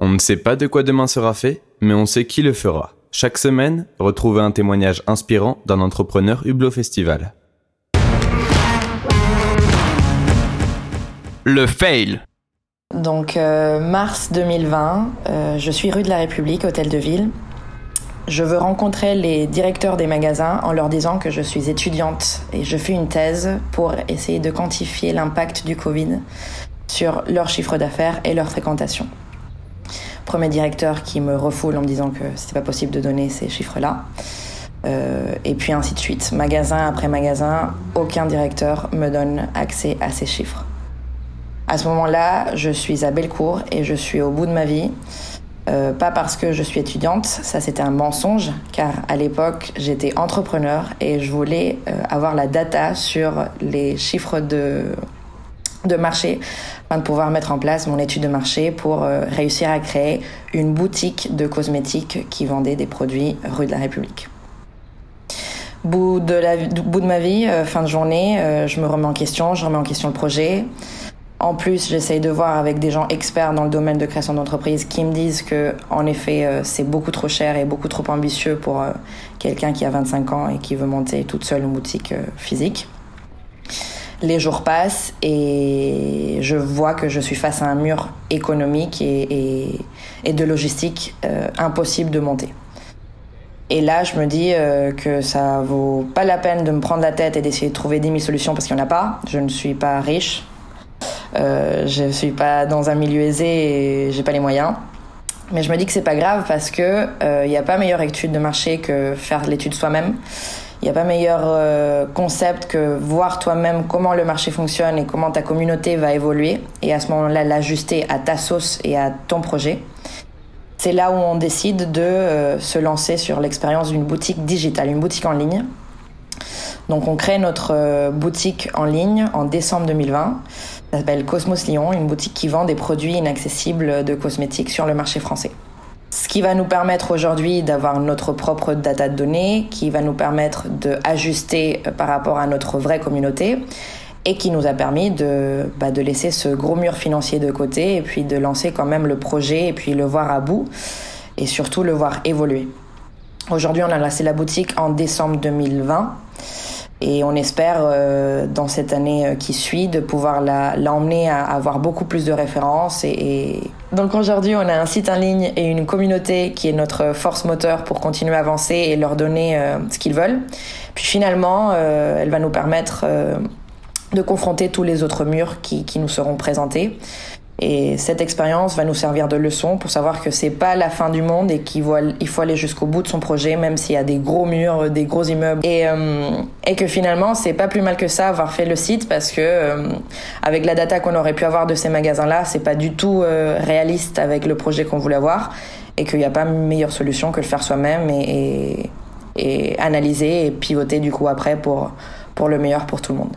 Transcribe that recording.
On ne sait pas de quoi demain sera fait, mais on sait qui le fera. Chaque semaine, retrouvez un témoignage inspirant d'un entrepreneur Hublot Festival. Le fail. Donc euh, mars 2020, euh, je suis rue de la République, hôtel de ville. Je veux rencontrer les directeurs des magasins en leur disant que je suis étudiante et je fais une thèse pour essayer de quantifier l'impact du Covid sur leur chiffre d'affaires et leur fréquentation premier directeur qui me refoule en me disant que c'était pas possible de donner ces chiffres-là. Euh, et puis ainsi de suite. Magasin après magasin, aucun directeur me donne accès à ces chiffres. À ce moment-là, je suis à Bellecour et je suis au bout de ma vie. Euh, pas parce que je suis étudiante, ça c'était un mensonge, car à l'époque j'étais entrepreneur et je voulais euh, avoir la data sur les chiffres de de marché afin de pouvoir mettre en place mon étude de marché pour euh, réussir à créer une boutique de cosmétiques qui vendait des produits rue de la République. Bout de, bout de ma vie, euh, fin de journée, euh, je me remets en question, je remets en question le projet. En plus, j'essaye de voir avec des gens experts dans le domaine de création d'entreprise qui me disent que, en effet, c'est beaucoup trop cher et beaucoup trop ambitieux pour quelqu'un qui a 25 ans et qui veut monter toute seule une boutique physique. Les jours passent et je vois que je suis face à un mur économique et, de logistique euh, impossible de monter. Et là, je me dis euh, que ça vaut pas la peine de me prendre la tête et d'essayer de trouver 10 000 solutions parce qu'il n'y en a pas. Je ne suis pas riche. Euh, je ne suis pas dans un milieu aisé et j'ai pas les moyens. Mais je me dis que c'est pas grave parce que il n'y a pas meilleure étude de marché que faire l'étude soi-même. Il n'y a pas meilleur euh, concept que voir toi-même comment le marché fonctionne et comment ta communauté va évoluer et à ce moment-là l'ajuster à ta sauce et à ton projet. C'est là où on décide de euh, se lancer sur l'expérience d'une boutique digitale, une boutique en ligne. Donc on crée notre euh, boutique en ligne en décembre 2020. Ça s'appelle Cosmos Lyon, une boutique qui vend des produits inaccessibles de cosmétiques sur le marché français. Ce qui va nous permettre aujourd'hui d'avoir notre propre data de données, qui va nous permettre d'ajuster euh, par rapport à notre vraie communauté et qui nous a permis de, bah, de laisser ce gros mur financier de côté et puis de lancer quand même le projet et puis le voir à bout et surtout le voir évoluer. Aujourd'hui, on a lancé la boutique en décembre 2020 et on espère, euh, dans cette année euh, qui suit, de pouvoir l'emmener à avoir beaucoup plus de références. Et, Donc aujourd'hui, on a un site en ligne et une communauté qui est notre force moteur pour continuer à avancer et leur donner euh, ce qu'ils veulent. Puis finalement, elle va nous permettre de confronter tous les autres murs qui nous seront présentés. Et cette expérience va nous servir de leçon pour savoir que c'est pas la fin du monde et qu'il faut aller jusqu'au bout de son projet, même s'il y a des gros murs, des gros immeubles. Et, euh, que finalement, c'est pas plus mal que ça avoir fait le site parce que euh, avec la data qu'on aurait pu avoir de ces magasins-là, c'est pas du tout euh, réaliste avec le projet qu'on voulait avoir et qu'il n'y a pas meilleure solution que le faire soi-même et, et, et analyser et pivoter du coup après pour, pour le meilleur pour tout le monde.